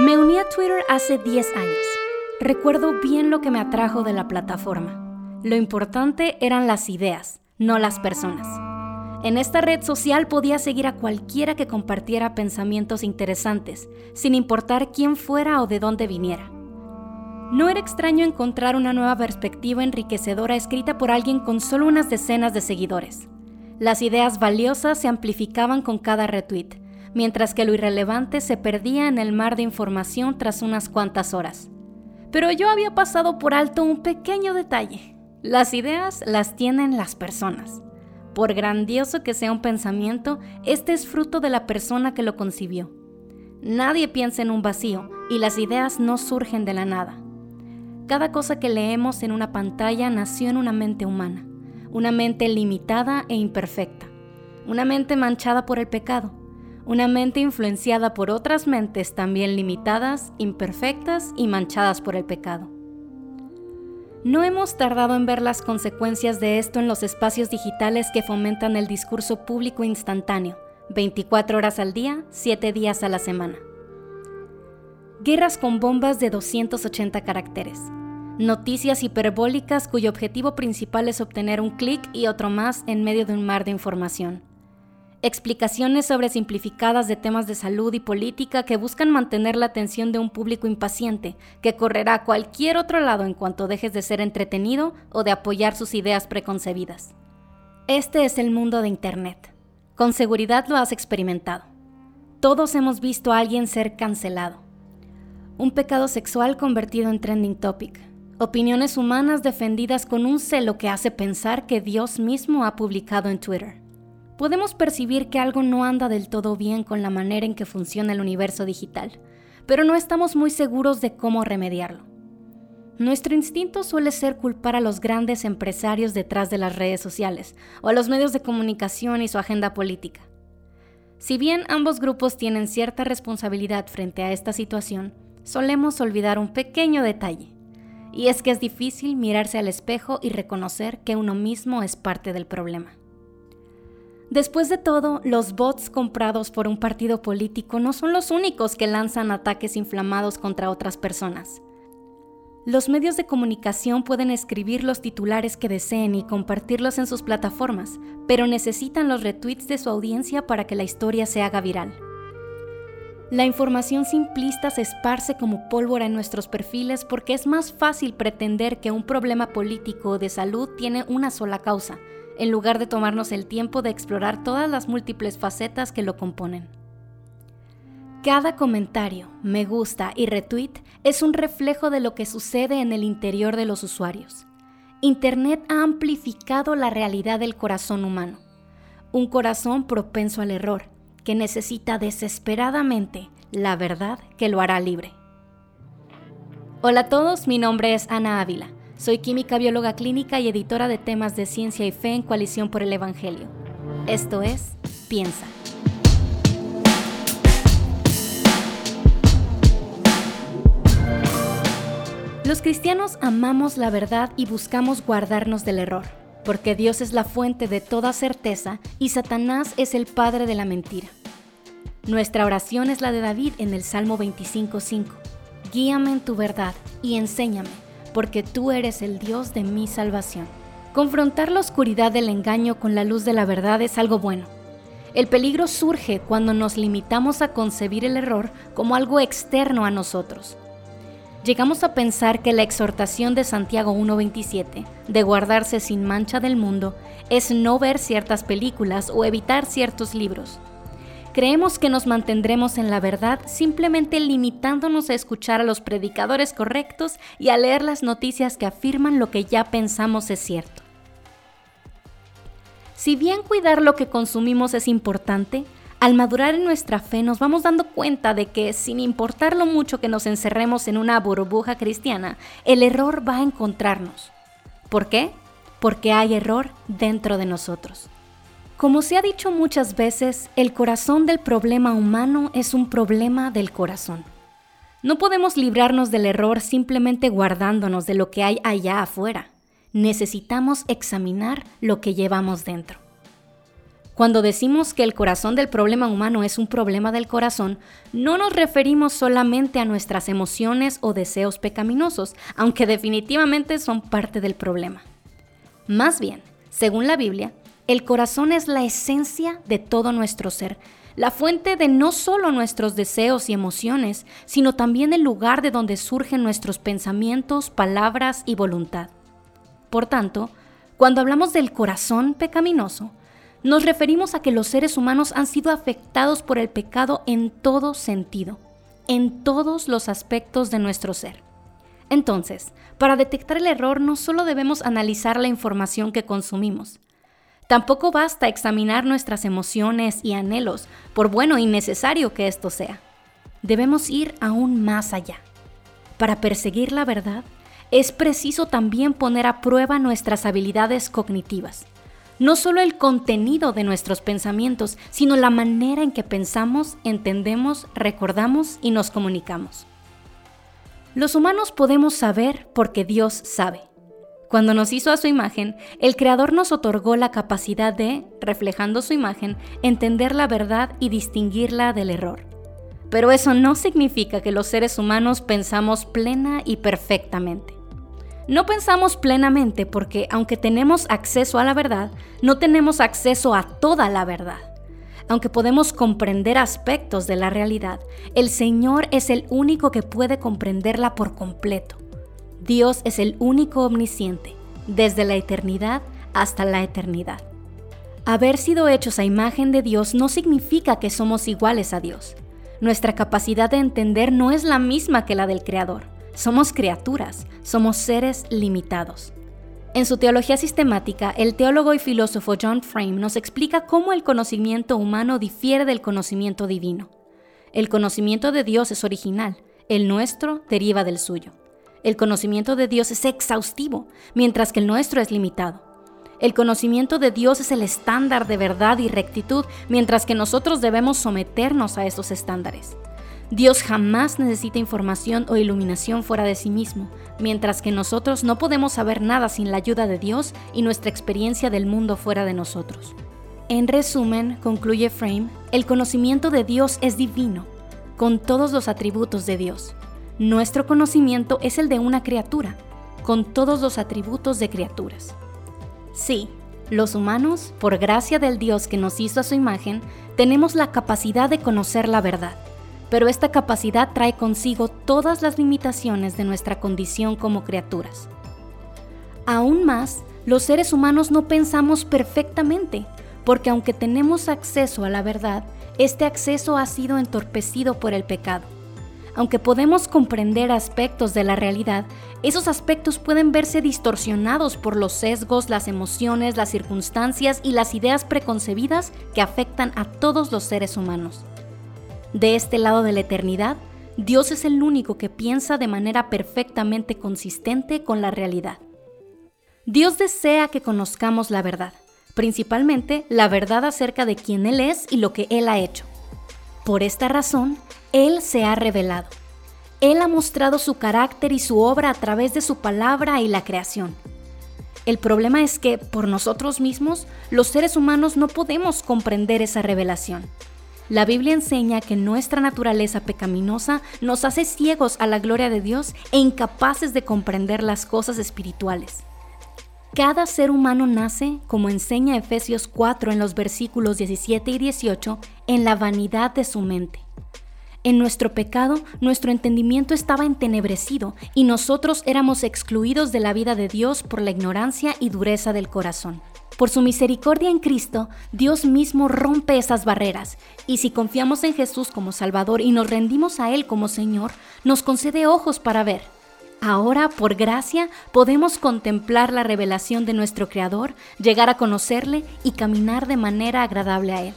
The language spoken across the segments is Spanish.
Me uní a Twitter hace 10 años. Recuerdo bien lo que me atrajo de la plataforma. Lo importante eran las ideas, no las personas. En esta red social podía seguir a cualquiera que compartiera pensamientos interesantes, sin importar quién fuera o de dónde viniera. No era extraño encontrar una nueva perspectiva enriquecedora escrita por alguien con solo unas decenas de seguidores. Las ideas valiosas se amplificaban con cada retweet, mientras que lo irrelevante se perdía en el mar de información tras unas cuantas horas. Pero yo había pasado por alto un pequeño detalle. Las ideas las tienen las personas. Por grandioso que sea un pensamiento, este es fruto de la persona que lo concibió. Nadie piensa en un vacío y las ideas no surgen de la nada. Cada cosa que leemos en una pantalla nació en una mente humana, una mente limitada e imperfecta, una mente manchada por el pecado, una mente influenciada por otras mentes también limitadas, imperfectas y manchadas por el pecado. No hemos tardado en ver las consecuencias de esto en los espacios digitales que fomentan el discurso público instantáneo, 24 horas al día, 7 días a la semana. Guerras con bombas de 280 caracteres. Noticias hiperbólicas cuyo objetivo principal es obtener un clic y otro más en medio de un mar de información explicaciones sobresimplificadas de temas de salud y política que buscan mantener la atención de un público impaciente que correrá a cualquier otro lado en cuanto dejes de ser entretenido o de apoyar sus ideas preconcebidas. Este es el mundo de Internet. Con seguridad lo has experimentado. Todos hemos visto a alguien ser cancelado. Un pecado sexual convertido en trending topic. Opiniones humanas defendidas con un celo que hace pensar que Dios mismo ha publicado en Twitter podemos percibir que algo no anda del todo bien con la manera en que funciona el universo digital, pero no estamos muy seguros de cómo remediarlo. Nuestro instinto suele ser culpar a los grandes empresarios detrás de las redes sociales o a los medios de comunicación y su agenda política. Si bien ambos grupos tienen cierta responsabilidad frente a esta situación, solemos olvidar un pequeño detalle, y es que es difícil mirarse al espejo y reconocer que uno mismo es parte del problema. Después de todo, los bots comprados por un partido político no son los únicos que lanzan ataques inflamados contra otras personas. Los medios de comunicación pueden escribir los titulares que deseen y compartirlos en sus plataformas, pero necesitan los retweets de su audiencia para que la historia se haga viral. La información simplista se esparce como pólvora en nuestros perfiles porque es más fácil pretender que un problema político o de salud tiene una sola causa, en lugar de tomarnos el tiempo de explorar todas las múltiples facetas que lo componen. Cada comentario, me gusta y retweet es un reflejo de lo que sucede en el interior de los usuarios. Internet ha amplificado la realidad del corazón humano, un corazón propenso al error, que necesita desesperadamente la verdad que lo hará libre. Hola a todos, mi nombre es Ana Ávila soy química bióloga clínica y editora de temas de ciencia y fe en Coalición por el Evangelio. Esto es Piensa. Los cristianos amamos la verdad y buscamos guardarnos del error, porque Dios es la fuente de toda certeza y Satanás es el padre de la mentira. Nuestra oración es la de David en el Salmo 25.5. Guíame en tu verdad y enséñame porque tú eres el Dios de mi salvación. Confrontar la oscuridad del engaño con la luz de la verdad es algo bueno. El peligro surge cuando nos limitamos a concebir el error como algo externo a nosotros. Llegamos a pensar que la exhortación de Santiago 1.27, de guardarse sin mancha del mundo, es no ver ciertas películas o evitar ciertos libros. Creemos que nos mantendremos en la verdad simplemente limitándonos a escuchar a los predicadores correctos y a leer las noticias que afirman lo que ya pensamos es cierto. Si bien cuidar lo que consumimos es importante, al madurar en nuestra fe nos vamos dando cuenta de que sin importar lo mucho que nos encerremos en una burbuja cristiana, el error va a encontrarnos. ¿Por qué? Porque hay error dentro de nosotros. Como se ha dicho muchas veces, el corazón del problema humano es un problema del corazón. No podemos librarnos del error simplemente guardándonos de lo que hay allá afuera. Necesitamos examinar lo que llevamos dentro. Cuando decimos que el corazón del problema humano es un problema del corazón, no nos referimos solamente a nuestras emociones o deseos pecaminosos, aunque definitivamente son parte del problema. Más bien, según la Biblia, el corazón es la esencia de todo nuestro ser, la fuente de no solo nuestros deseos y emociones, sino también el lugar de donde surgen nuestros pensamientos, palabras y voluntad. Por tanto, cuando hablamos del corazón pecaminoso, nos referimos a que los seres humanos han sido afectados por el pecado en todo sentido, en todos los aspectos de nuestro ser. Entonces, para detectar el error no solo debemos analizar la información que consumimos, tampoco basta examinar nuestras emociones y anhelos, por bueno y necesario que esto sea. Debemos ir aún más allá. Para perseguir la verdad, es preciso también poner a prueba nuestras habilidades cognitivas no solo el contenido de nuestros pensamientos, sino la manera en que pensamos, entendemos, recordamos y nos comunicamos. Los humanos podemos saber porque Dios sabe. Cuando nos hizo a su imagen, el Creador nos otorgó la capacidad de, reflejando su imagen, entender la verdad y distinguirla del error. Pero eso no significa que los seres humanos pensamos plena y perfectamente. No pensamos plenamente porque aunque tenemos acceso a la verdad, no tenemos acceso a toda la verdad. Aunque podemos comprender aspectos de la realidad, el Señor es el único que puede comprenderla por completo. Dios es el único omnisciente, desde la eternidad hasta la eternidad. Haber sido hechos a imagen de Dios no significa que somos iguales a Dios. Nuestra capacidad de entender no es la misma que la del Creador. Somos criaturas, somos seres limitados. En su teología sistemática, el teólogo y filósofo John Frame nos explica cómo el conocimiento humano difiere del conocimiento divino. El conocimiento de Dios es original, el nuestro deriva del suyo. El conocimiento de Dios es exhaustivo, mientras que el nuestro es limitado. El conocimiento de Dios es el estándar de verdad y rectitud, mientras que nosotros debemos someternos a esos estándares. Dios jamás necesita información o iluminación fuera de sí mismo, mientras que nosotros no podemos saber nada sin la ayuda de Dios y nuestra experiencia del mundo fuera de nosotros. En resumen, concluye Frame, el conocimiento de Dios es divino, con todos los atributos de Dios. Nuestro conocimiento es el de una criatura, con todos los atributos de criaturas. Sí, los humanos, por gracia del Dios que nos hizo a su imagen, tenemos la capacidad de conocer la verdad pero esta capacidad trae consigo todas las limitaciones de nuestra condición como criaturas. Aún más, los seres humanos no pensamos perfectamente, porque aunque tenemos acceso a la verdad, este acceso ha sido entorpecido por el pecado. Aunque podemos comprender aspectos de la realidad, esos aspectos pueden verse distorsionados por los sesgos, las emociones, las circunstancias y las ideas preconcebidas que afectan a todos los seres humanos. De este lado de la eternidad, Dios es el único que piensa de manera perfectamente consistente con la realidad. Dios desea que conozcamos la verdad, principalmente la verdad acerca de quién Él es y lo que Él ha hecho. Por esta razón, Él se ha revelado. Él ha mostrado su carácter y su obra a través de su palabra y la creación. El problema es que, por nosotros mismos, los seres humanos no podemos comprender esa revelación. La Biblia enseña que nuestra naturaleza pecaminosa nos hace ciegos a la gloria de Dios e incapaces de comprender las cosas espirituales. Cada ser humano nace, como enseña Efesios 4 en los versículos 17 y 18, en la vanidad de su mente. En nuestro pecado, nuestro entendimiento estaba entenebrecido y nosotros éramos excluidos de la vida de Dios por la ignorancia y dureza del corazón. Por su misericordia en Cristo, Dios mismo rompe esas barreras, y si confiamos en Jesús como Salvador y nos rendimos a Él como Señor, nos concede ojos para ver. Ahora, por gracia, podemos contemplar la revelación de nuestro Creador, llegar a conocerle y caminar de manera agradable a Él.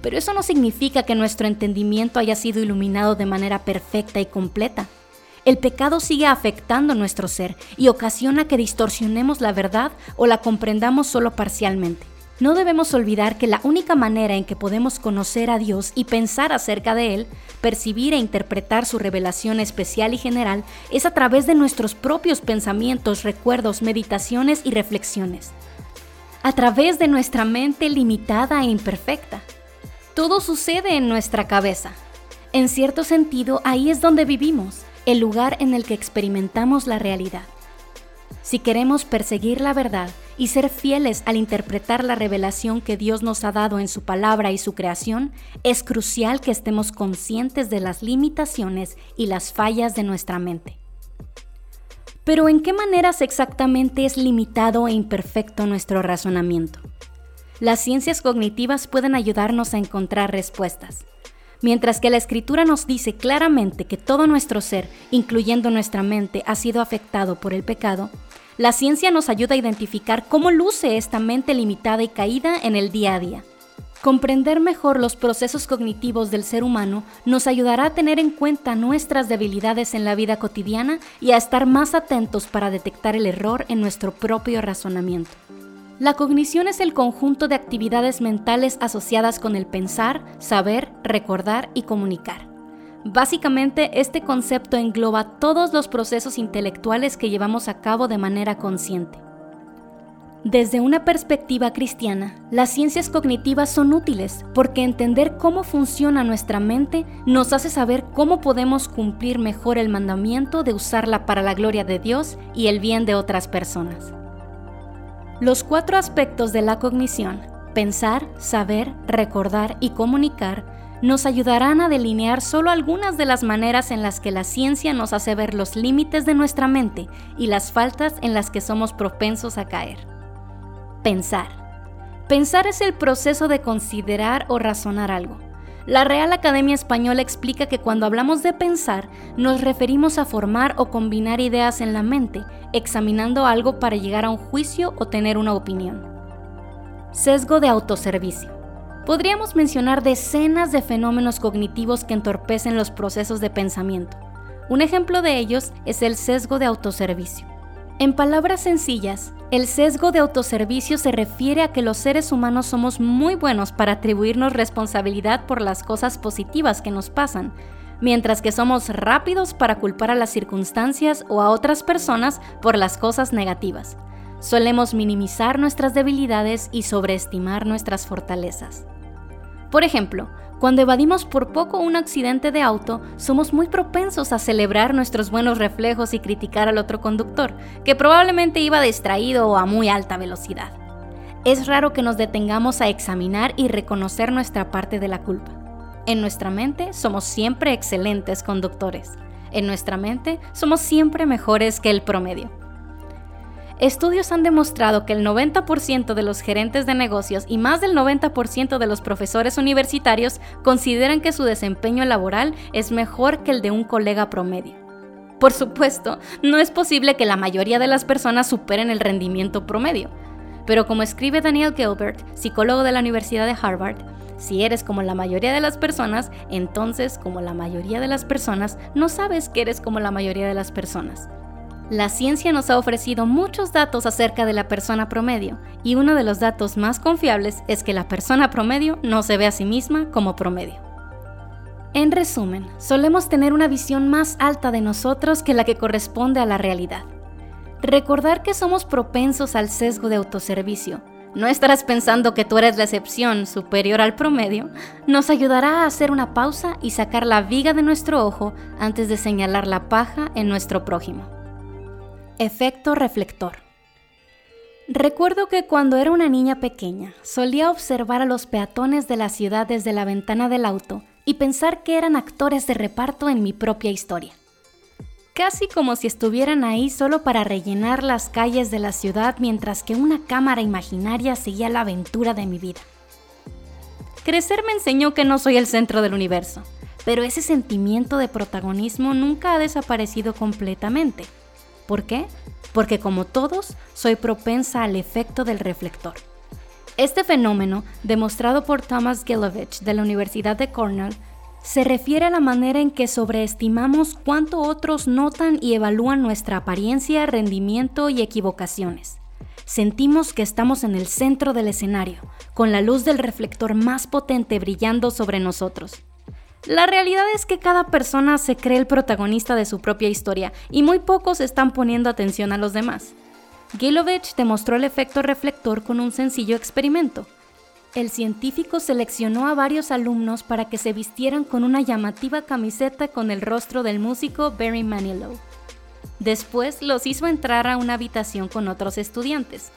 Pero eso no significa que nuestro entendimiento haya sido iluminado de manera perfecta y completa. El pecado sigue afectando nuestro ser y ocasiona que distorsionemos la verdad o la comprendamos solo parcialmente. No debemos olvidar que la única manera en que podemos conocer a Dios y pensar acerca de Él, percibir e interpretar su revelación especial y general, es a través de nuestros propios pensamientos, recuerdos, meditaciones y reflexiones. a través de nuestra mente limitada e imperfecta. Todo sucede en nuestra cabeza. En cierto sentido, ahí es donde vivimos, el lugar en el que experimentamos la realidad. Si queremos perseguir la verdad y ser fieles al interpretar la revelación que Dios nos ha dado en su palabra y su creación, es crucial que estemos conscientes de las limitaciones y las fallas de nuestra mente. Pero ¿en qué maneras exactamente es limitado e imperfecto nuestro razonamiento? Las ciencias cognitivas pueden ayudarnos a encontrar respuestas. Mientras que la escritura nos dice claramente que todo nuestro ser, incluyendo nuestra mente, ha sido afectado por el pecado, la ciencia nos ayuda a identificar cómo luce esta mente limitada y caída en el día a día. Comprender mejor los procesos cognitivos del ser humano nos ayudará a tener en cuenta nuestras debilidades en la vida cotidiana y a estar más atentos para detectar el error en nuestro propio razonamiento. La cognición es el conjunto de actividades mentales asociadas con el pensar, saber, recordar y comunicar. Básicamente, este concepto engloba todos los procesos intelectuales que llevamos a cabo de manera consciente. Desde una perspectiva cristiana, las ciencias cognitivas son útiles porque entender cómo funciona nuestra mente nos hace saber cómo podemos cumplir mejor el mandamiento de usarla para la gloria de Dios y el bien de otras personas. Los cuatro aspectos de la cognición, pensar, saber, recordar y comunicar, nos ayudarán a delinear solo algunas de las maneras en las que la ciencia nos hace ver los límites de nuestra mente y las faltas en las que somos propensos a caer. Pensar. Pensar es el proceso de considerar o razonar algo. La Real Academia Española explica que cuando hablamos de pensar, nos referimos a formar o combinar ideas en la mente, examinando algo para llegar a un juicio o tener una opinión. Sesgo de autoservicio. Podríamos mencionar decenas de fenómenos cognitivos que entorpecen los procesos de pensamiento. Un ejemplo de ellos es el sesgo de autoservicio. En palabras sencillas, el sesgo de autoservicio se refiere a que los seres humanos somos muy buenos para atribuirnos responsabilidad por las cosas positivas que nos pasan, mientras que somos rápidos para culpar a las circunstancias o a otras personas por las cosas negativas. Solemos minimizar nuestras debilidades y sobreestimar nuestras fortalezas. Por ejemplo, cuando evadimos por poco un accidente de auto, somos muy propensos a celebrar nuestros buenos reflejos y criticar al otro conductor, que probablemente iba distraído o a muy alta velocidad. Es raro que nos detengamos a examinar y reconocer nuestra parte de la culpa. En nuestra mente somos siempre excelentes conductores. En nuestra mente somos siempre mejores que el promedio. Estudios han demostrado que el 90% de los gerentes de negocios y más del 90% de los profesores universitarios consideran que su desempeño laboral es mejor que el de un colega promedio. Por supuesto, no es posible que la mayoría de las personas superen el rendimiento promedio, pero como escribe Daniel Gilbert, psicólogo de la Universidad de Harvard, si eres como la mayoría de las personas, entonces como la mayoría de las personas, no sabes que eres como la mayoría de las personas. La ciencia nos ha ofrecido muchos datos acerca de la persona promedio y uno de los datos más confiables es que la persona promedio no se ve a sí misma como promedio. En resumen, solemos tener una visión más alta de nosotros que la que corresponde a la realidad. Recordar que somos propensos al sesgo de autoservicio, no estarás pensando que tú eres la excepción superior al promedio, nos ayudará a hacer una pausa y sacar la viga de nuestro ojo antes de señalar la paja en nuestro prójimo. Efecto reflector. Recuerdo que cuando era una niña pequeña solía observar a los peatones de la ciudad desde la ventana del auto y pensar que eran actores de reparto en mi propia historia. Casi como si estuvieran ahí solo para rellenar las calles de la ciudad mientras que una cámara imaginaria seguía la aventura de mi vida. Crecer me enseñó que no soy el centro del universo, pero ese sentimiento de protagonismo nunca ha desaparecido completamente ¿Por qué? Porque como todos, soy propensa al efecto del reflector. Este fenómeno, demostrado por Thomas Gilovich de la Universidad de Cornell, se refiere a la manera en que sobreestimamos cuánto otros notan y evalúan nuestra apariencia, rendimiento y equivocaciones. Sentimos que estamos en el centro del escenario, con la luz del reflector más potente brillando sobre nosotros. La realidad es que cada persona se cree el protagonista de su propia historia y muy pocos están poniendo atención a los demás. Gilovich demostró el efecto reflector con un sencillo experimento. El científico seleccionó a varios alumnos para que se vistieran con una llamativa camiseta con el rostro del músico Barry Manilow. Después los hizo entrar a una habitación con otros estudiantes.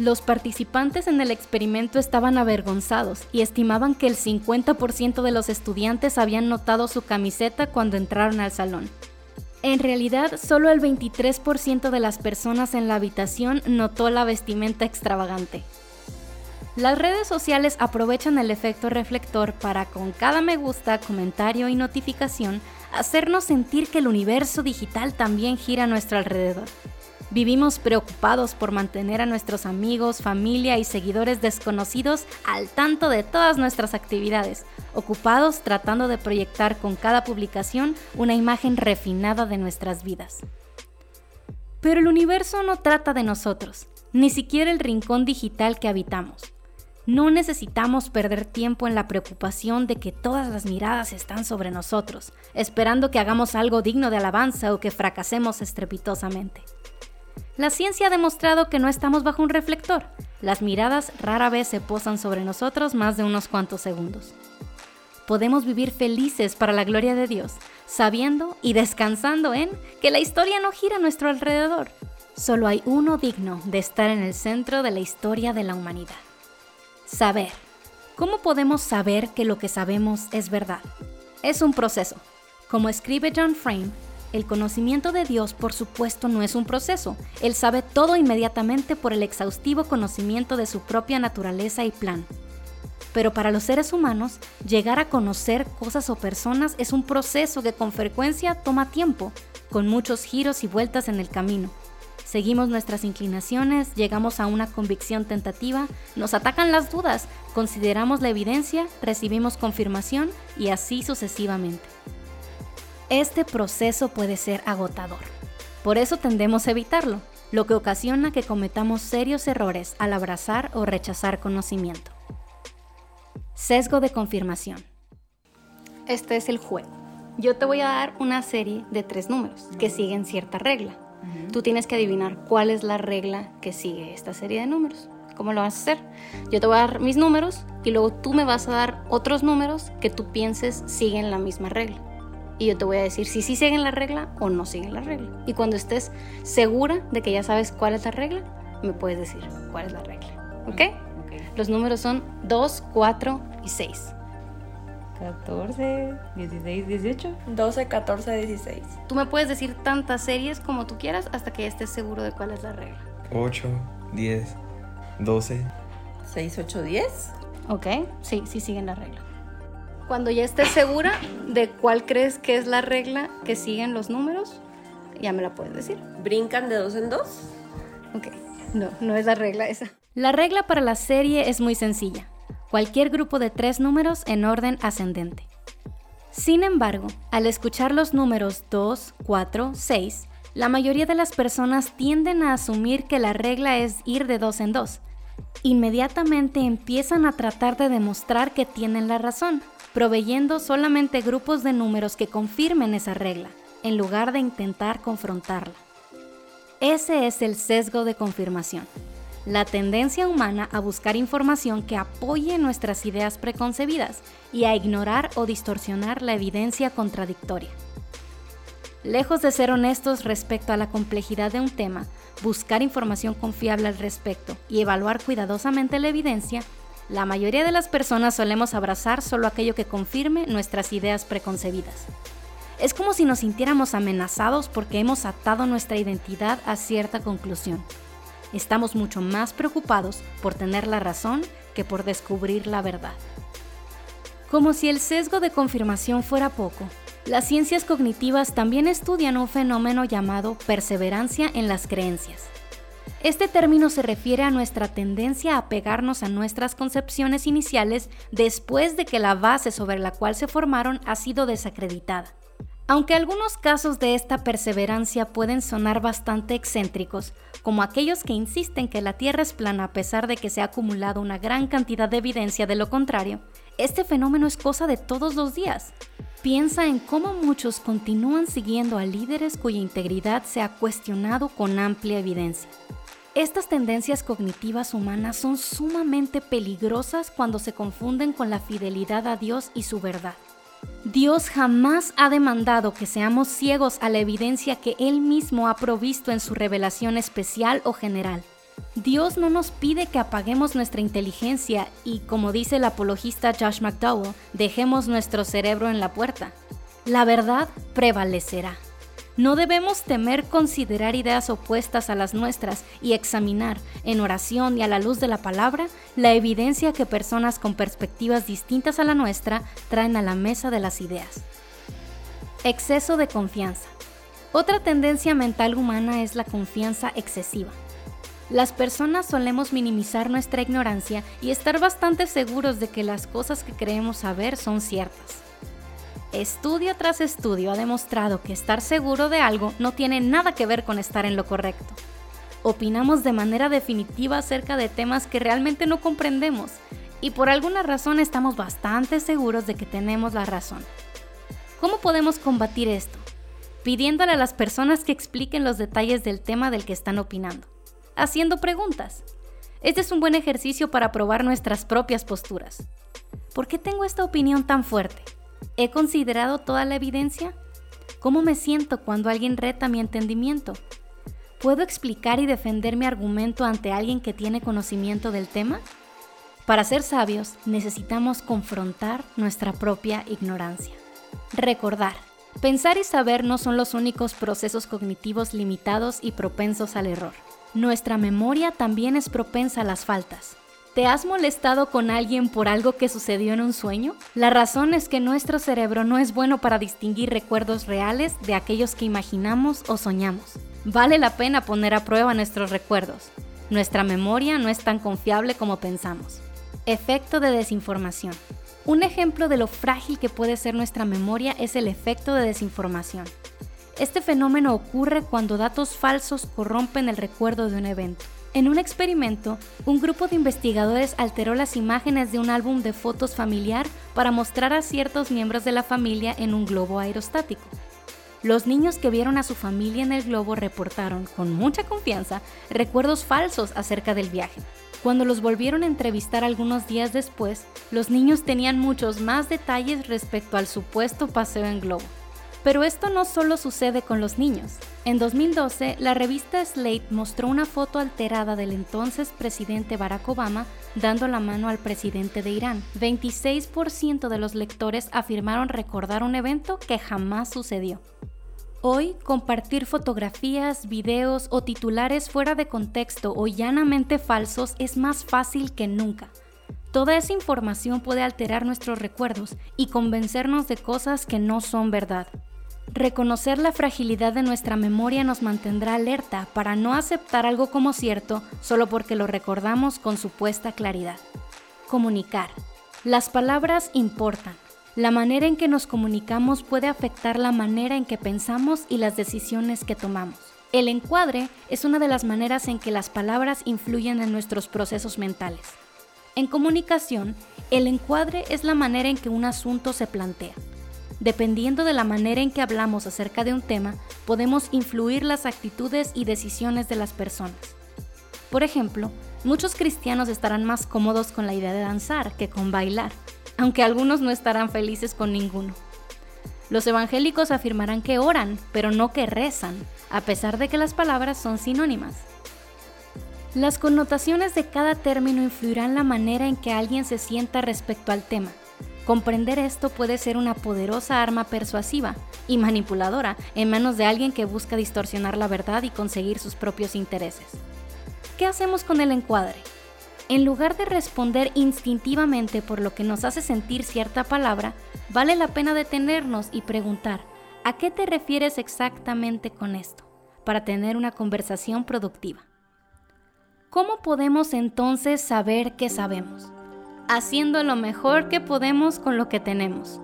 Los participantes en el experimento estaban avergonzados y estimaban que el 50% de los estudiantes habían notado su camiseta cuando entraron al salón. En realidad, solo el 23% de las personas en la habitación notó la vestimenta extravagante. Las redes sociales aprovechan el efecto reflector para con cada me gusta, comentario y notificación hacernos sentir que el universo digital también gira a nuestro alrededor. Vivimos preocupados por mantener a nuestros amigos, familia y seguidores desconocidos al tanto de todas nuestras actividades, ocupados tratando de proyectar con cada publicación una imagen refinada de nuestras vidas. Pero el universo no trata de nosotros, ni siquiera el rincón digital que habitamos. No necesitamos perder tiempo en la preocupación de que todas las miradas están sobre nosotros, esperando que hagamos algo digno de alabanza o que fracasemos estrepitosamente. La ciencia ha demostrado que no estamos bajo un reflector. Las miradas rara vez se posan sobre nosotros más de unos cuantos segundos. Podemos vivir felices para la gloria de Dios, sabiendo y descansando en que la historia no gira a nuestro alrededor. Solo hay uno digno de estar en el centro de la historia de la humanidad. Saber. ¿Cómo podemos saber que lo que sabemos es verdad? Es un proceso. Como escribe John Frame, el conocimiento de Dios, por supuesto, no es un proceso. Él sabe todo inmediatamente por el exhaustivo conocimiento de su propia naturaleza y plan. Pero para los seres humanos, llegar a conocer cosas o personas es un proceso que con frecuencia toma tiempo, con muchos giros y vueltas en el camino. Seguimos nuestras inclinaciones, llegamos a una convicción tentativa, nos atacan las dudas, consideramos la evidencia, recibimos confirmación y así sucesivamente. Este proceso puede ser agotador. Por eso tendemos a evitarlo, lo que ocasiona que cometamos serios errores al abrazar o rechazar conocimiento. Sesgo de confirmación. Este es el juego. Yo te voy a dar una serie de tres números que siguen cierta regla. Tú tienes que adivinar cuál es la regla que sigue esta serie de números. ¿Cómo lo vas a hacer? Yo te voy a dar mis números y luego tú me vas a dar otros números que tú pienses siguen la misma regla y yo te voy a decir si sí siguen la regla o no siguen la regla. Y cuando estés segura de que ya sabes cuál es la regla, me puedes decir cuál es la regla. ¿Ok? okay. Los números son 2, 4 y 6. 14, 16, 18. 12, 14, 16. Tú me puedes decir tantas series como tú quieras hasta que estés seguro de cuál es la regla. 8, 10, 12. 6, 8, 10. Ok, sí, sí siguen la regla. Cuando ya estés segura de cuál crees que es la regla que siguen los números, ya me la puedes decir. ¿Brincan de dos en dos? Ok, no, no es la regla esa. La regla para la serie es muy sencilla. Cualquier grupo de tres números en orden ascendente. Sin embargo, al escuchar los números 2, 4, 6, la mayoría de las personas tienden a asumir que la regla es ir de dos en dos. Inmediatamente empiezan a tratar de demostrar que tienen la razón, proveyendo solamente grupos de números que confirmen esa regla, en lugar de intentar confrontarla. Ese es el sesgo de confirmación, la tendencia humana a buscar información que apoye nuestras ideas preconcebidas y a ignorar o distorsionar la evidencia contradictoria. Lejos de ser honestos respecto a la complejidad de un tema, buscar información confiable al respecto y evaluar cuidadosamente la evidencia la mayoría de las personas solemos abrazar solo aquello que confirme nuestras ideas preconcebidas. Es como si nos sintiéramos amenazados porque hemos atado nuestra identidad a cierta conclusión. Estamos mucho más preocupados por tener la razón que por descubrir la verdad. Como si el sesgo de confirmación fuera poco, las ciencias cognitivas también estudian un fenómeno llamado perseverancia en las creencias. Este término se refiere a nuestra tendencia a pegarnos a nuestras concepciones iniciales después de que la base sobre la cual se formaron ha sido desacreditada. Aunque algunos casos de esta perseverancia pueden sonar bastante excéntricos, como aquellos que insisten que la Tierra es plana a pesar de que se ha acumulado una gran cantidad de evidencia de lo contrario, este fenómeno es cosa de todos los días. Piensa en cómo muchos continúan siguiendo a líderes cuya integridad se ha cuestionado con amplia evidencia. Estas tendencias cognitivas humanas son sumamente peligrosas cuando se confunden con la fidelidad a Dios y su verdad. Dios jamás ha demandado que seamos ciegos a la evidencia que Él mismo ha provisto en su revelación especial o general. Dios no nos pide que apaguemos nuestra inteligencia y, como dice el apologista Josh McDowell, dejemos nuestro cerebro en la puerta. La verdad prevalecerá. No debemos temer considerar ideas opuestas a las nuestras y examinar, en oración y a la luz de la palabra, la evidencia que personas con perspectivas distintas a la nuestra traen a la mesa de las ideas. Exceso de confianza. Otra tendencia mental humana es la confianza excesiva. Las personas solemos minimizar nuestra ignorancia y estar bastante seguros de que las cosas que creemos saber son ciertas. Estudio tras estudio ha demostrado que estar seguro de algo no tiene nada que ver con estar en lo correcto. Opinamos de manera definitiva acerca de temas que realmente no comprendemos y por alguna razón estamos bastante seguros de que tenemos la razón. ¿Cómo podemos combatir esto? Pidiéndole a las personas que expliquen los detalles del tema del que están opinando haciendo preguntas. Este es un buen ejercicio para probar nuestras propias posturas. ¿Por qué tengo esta opinión tan fuerte? ¿He considerado toda la evidencia? ¿Cómo me siento cuando alguien reta mi entendimiento? ¿Puedo explicar y defender mi argumento ante alguien que tiene conocimiento del tema? Para ser sabios necesitamos confrontar nuestra propia ignorancia. Recordar, pensar y saber no son los únicos procesos cognitivos limitados y propensos al error. Nuestra memoria también es propensa a las faltas. ¿Te has molestado con alguien por algo que sucedió en un sueño? La razón es que nuestro cerebro no es bueno para distinguir recuerdos reales de aquellos que imaginamos o soñamos. Vale la pena poner a prueba nuestros recuerdos. Nuestra memoria no es tan confiable como pensamos. Efecto de desinformación. Un ejemplo de lo frágil que puede ser nuestra memoria es el efecto de desinformación. Este fenómeno ocurre cuando datos falsos corrompen el recuerdo de un evento. En un experimento, un grupo de investigadores alteró las imágenes de un álbum de fotos familiar para mostrar a ciertos miembros de la familia en un globo aerostático. Los niños que vieron a su familia en el globo reportaron, con mucha confianza, recuerdos falsos acerca del viaje. Cuando los volvieron a entrevistar algunos días después, los niños tenían muchos más detalles respecto al supuesto paseo en globo. Pero esto no solo sucede con los niños. En 2012, la revista Slate mostró una foto alterada del entonces presidente Barack Obama dando la mano al presidente de Irán. 26% de los lectores afirmaron recordar un evento que jamás sucedió. Hoy, compartir fotografías, videos o titulares fuera de contexto o llanamente falsos es más fácil que nunca. Toda esa información puede alterar nuestros recuerdos y convencernos de cosas que no son verdad. Reconocer la fragilidad de nuestra memoria nos mantendrá alerta para no aceptar algo como cierto solo porque lo recordamos con supuesta claridad. Comunicar. Las palabras importan. La manera en que nos comunicamos puede afectar la manera en que pensamos y las decisiones que tomamos. El encuadre es una de las maneras en que las palabras influyen en nuestros procesos mentales. En comunicación, el encuadre es la manera en que un asunto se plantea. Dependiendo de la manera en que hablamos acerca de un tema, podemos influir las actitudes y decisiones de las personas. Por ejemplo, muchos cristianos estarán más cómodos con la idea de danzar que con bailar, aunque algunos no estarán felices con ninguno. Los evangélicos afirmarán que oran, pero no que rezan, a pesar de que las palabras son sinónimas. Las connotaciones de cada término influirán la manera en que alguien se sienta respecto al tema. Comprender esto puede ser una poderosa arma persuasiva y manipuladora en manos de alguien que busca distorsionar la verdad y conseguir sus propios intereses. ¿Qué hacemos con el encuadre? En lugar de responder instintivamente por lo que nos hace sentir cierta palabra, vale la pena detenernos y preguntar, ¿a qué te refieres exactamente con esto? Para tener una conversación productiva. ¿Cómo podemos entonces saber qué sabemos? Haciendo lo mejor que podemos con lo que tenemos.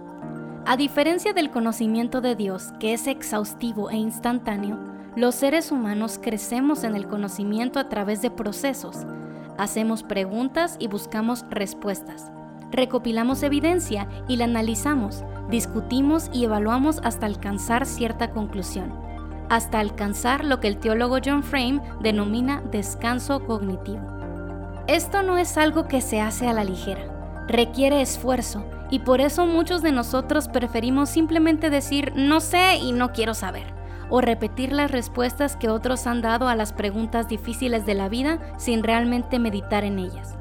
A diferencia del conocimiento de Dios, que es exhaustivo e instantáneo, los seres humanos crecemos en el conocimiento a través de procesos. Hacemos preguntas y buscamos respuestas. recopilamos evidencia y la analizamos, discutimos y evaluamos hasta alcanzar cierta conclusión, hasta alcanzar lo que el teólogo John Frame denomina descanso cognitivo. Esto no es algo que se hace a la ligera, requiere esfuerzo y por eso muchos de nosotros preferimos simplemente decir no sé y no quiero saber, o repetir las respuestas que otros han dado a las preguntas difíciles de la vida sin realmente meditar en ellas.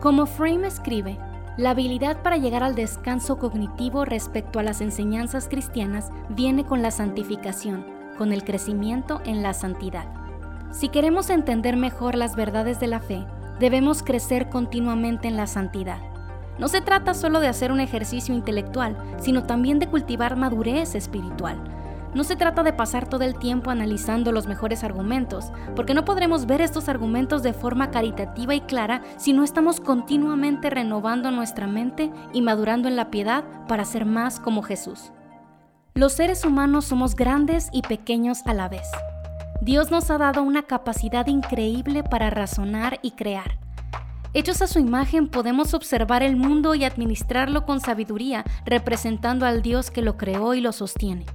Como Frame escribe, la habilidad para llegar al descanso cognitivo respecto a las enseñanzas cristianas viene con la santificación, con el crecimiento en la santidad. Si queremos entender mejor las verdades de la fe, debemos crecer continuamente en la santidad. No se trata solo de hacer un ejercicio intelectual, sino también de cultivar madurez espiritual. No se trata de pasar todo el tiempo analizando los mejores argumentos, porque no podremos ver estos argumentos de forma caritativa y clara si no estamos continuamente renovando nuestra mente y madurando en la piedad para ser más como Jesús. Los seres humanos somos grandes y pequeños a la vez. Dios nos ha dado una capacidad increíble para razonar y crear. Hechos a su imagen podemos observar el mundo y administrarlo con sabiduría, representando al Dios que lo creó y lo sostiene.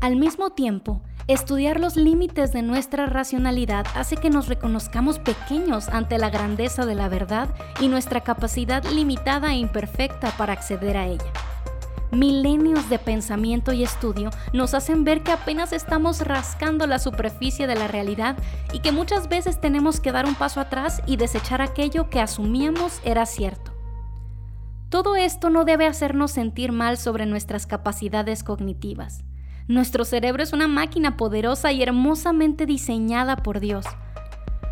Al mismo tiempo, estudiar los límites de nuestra racionalidad hace que nos reconozcamos pequeños ante la grandeza de la verdad y nuestra capacidad limitada e imperfecta para acceder a ella. Milenios de pensamiento y estudio nos hacen ver que apenas estamos rascando la superficie de la realidad y que muchas veces tenemos que dar un paso atrás y desechar aquello que asumíamos era cierto. Todo esto no debe hacernos sentir mal sobre nuestras capacidades cognitivas. Nuestro cerebro es una máquina poderosa y hermosamente diseñada por Dios.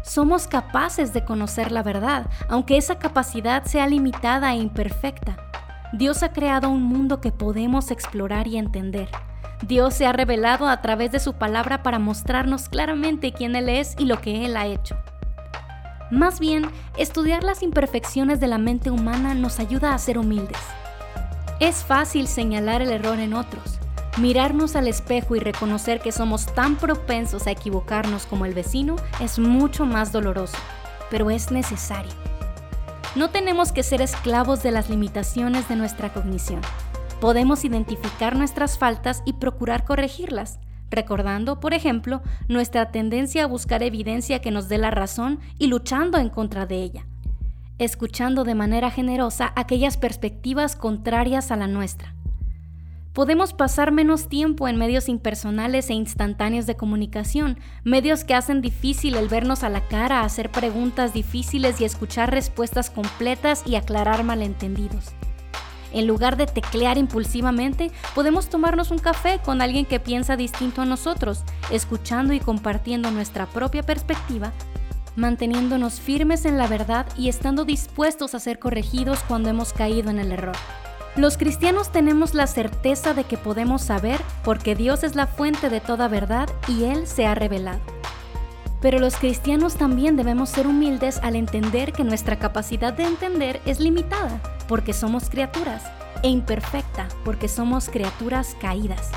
Somos capaces de conocer la verdad, aunque esa capacidad sea limitada e imperfecta. Dios ha creado un mundo que podemos explorar y entender. Dios se ha revelado a través de su palabra para mostrarnos claramente quién Él es y lo que Él ha hecho. Más bien, estudiar las imperfecciones de la mente humana nos ayuda a ser humildes. Es fácil señalar el error en otros, mirarnos al espejo y reconocer que somos tan propensos a equivocarnos como el vecino es mucho más doloroso, pero es necesario. No tenemos que ser esclavos de las limitaciones de nuestra cognición. Podemos identificar nuestras faltas y procurar corregirlas, recordando, por ejemplo, nuestra tendencia a buscar evidencia que nos dé la razón y luchando en contra de ella, escuchando de manera generosa aquellas perspectivas contrarias a la nuestra Podemos pasar menos tiempo en medios impersonales e instantáneos de comunicación, medios que hacen difícil el vernos a la cara, hacer preguntas difíciles y escuchar respuestas completas y aclarar malentendidos. En lugar de teclear impulsivamente, podemos tomarnos un café con alguien que piensa distinto a nosotros, escuchando y compartiendo nuestra propia perspectiva, manteniéndonos firmes en la verdad y estando dispuestos a ser corregidos cuando hemos caído en el error. Los cristianos tenemos la certeza de que podemos saber porque Dios es la fuente de toda verdad y Él se ha revelado. Pero los cristianos también debemos ser humildes al entender que nuestra capacidad de entender es limitada porque somos criaturas e imperfecta porque somos criaturas caídas.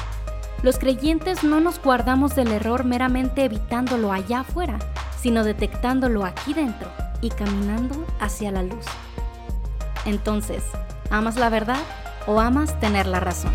Los creyentes no nos guardamos del error meramente evitándolo allá afuera, sino detectándolo aquí dentro y caminando hacia la luz. Entonces, ¿Amas la verdad o amas tener la razón?